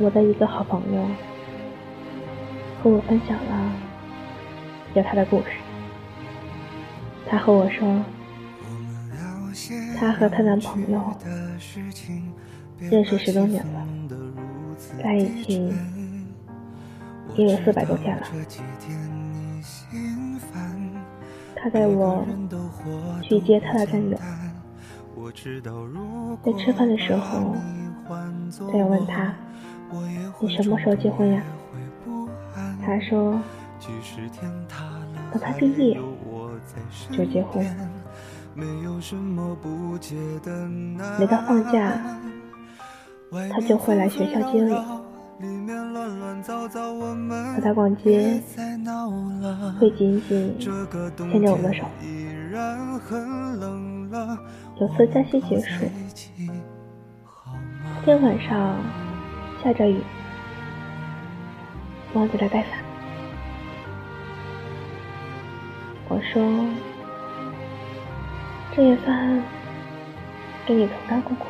我的一个好朋友和我分享了有他的故事。他和我说，他和她男朋友认识十多年了，在一起也有四百多天了。他带我去接他的战友，在吃饭的时候，战友问他。你什么时候结婚呀？他说，等他毕业就结婚。每到放假，他就会来学校接我。和他逛街，会紧紧牵着我的手。有次假期结束，那天晚上。下着雨，忘记了带伞。我说：“这也算给你同甘共苦”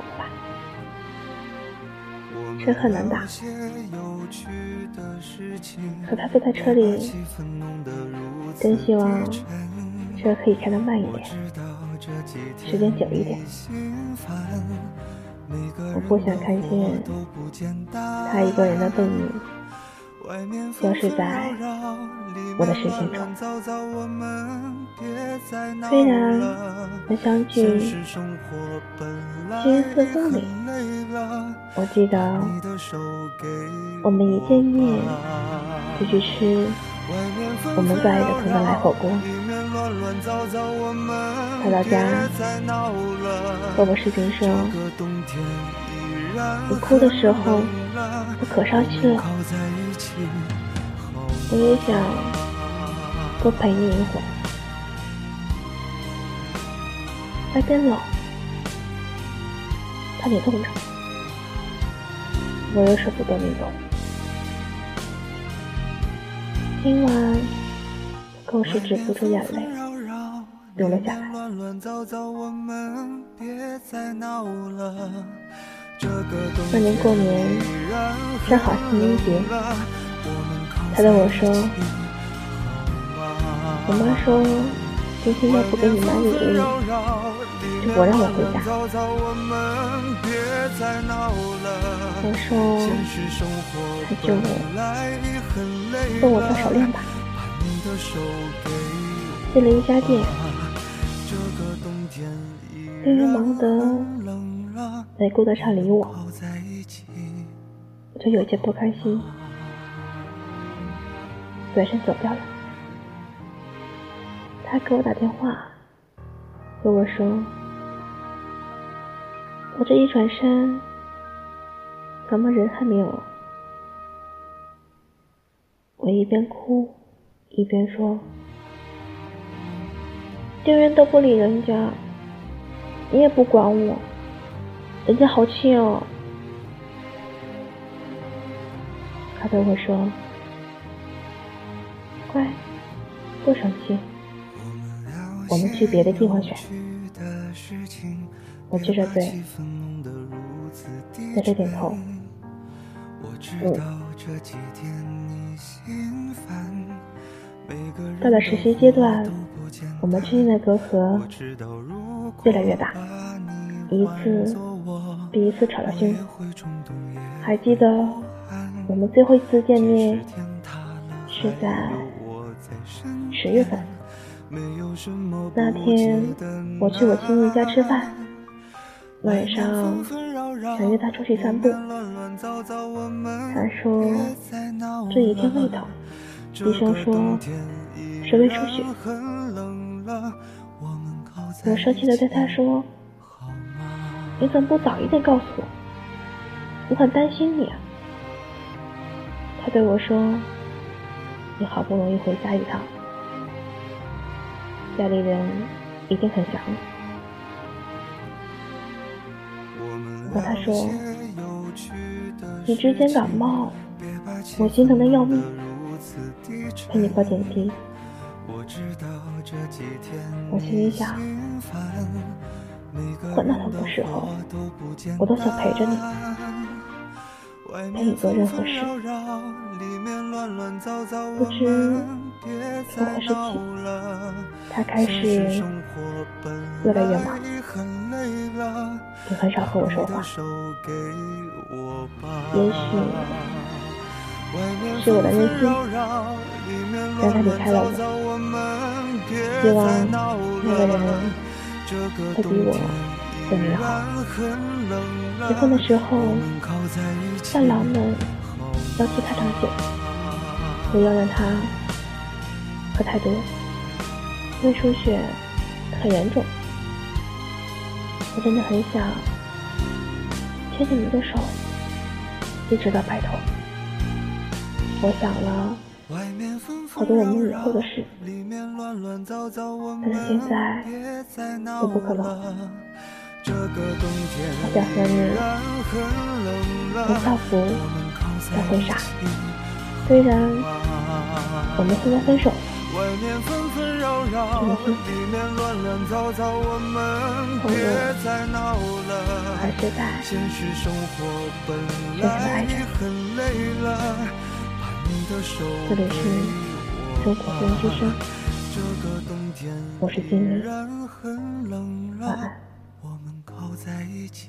车很难打，可他坐在车里，真希望车可以开得慢一点，时间久一点。我不想看见他一个人的背影消失在我的视线中。虽然和相聚居四风里，我记得我们一见面就去吃我们最爱的藤德来火锅。回到家，和我视频说：“你哭的时候，我可伤心了。我也想多陪你一会儿。外边冷，怕你冻着，我又舍不得你走。今晚更是止不住眼泪。”流了下来。那年过年正好清明节，他对我说：“我妈说今天要不给你买礼物，就不让我回家。”我说：“那就送我条手链吧。”进了一家。店。店员忙得没顾得上理我，我就有些不开心，转身走掉了。他给我打电话，和我说：“我这一转身，怎么人还没有？”我一边哭一边说：“店员都不理人家。”你也不管我，人家好气哦。他对我说：“乖，不生气，我们去别的地方选。”我撅着嘴，在这点头。嗯。到了实习阶段，我们之间的隔阂。越来越大，一次第一次吵得凶。还记得我们最后一次见面是在十月份，那天我去我亲戚家吃饭，晚上想约他出去散步，他说这几天胃疼，医生说是胃出血。我生气的对他说：“你怎么不早一点告诉我？我很担心你。”啊。”他对我说：“你好不容易回家一趟，家里人一定很想你。”和他说：“你之前感冒，我心疼的要命，陪你挂点滴。我心里想，混到头的时候，我都想陪着你，陪你做任何事。不知从何时起，他开始越来越忙，也很少和我说话。也许是我的任性让他离开了我，希望那个人他比我更美好。结婚的时候，伴郎们要替他挡酒，不要让他喝太多，因为出血很严重。我真的很想牵着你的手，一直到白头。我想了好多我们以后的事，但是现在都不可能。我想和你从校服到婚纱，虽然我们现在分手了，可是朋友还是在深深爱着。这里是生活不言之声，我是金玲，晚安。在一起？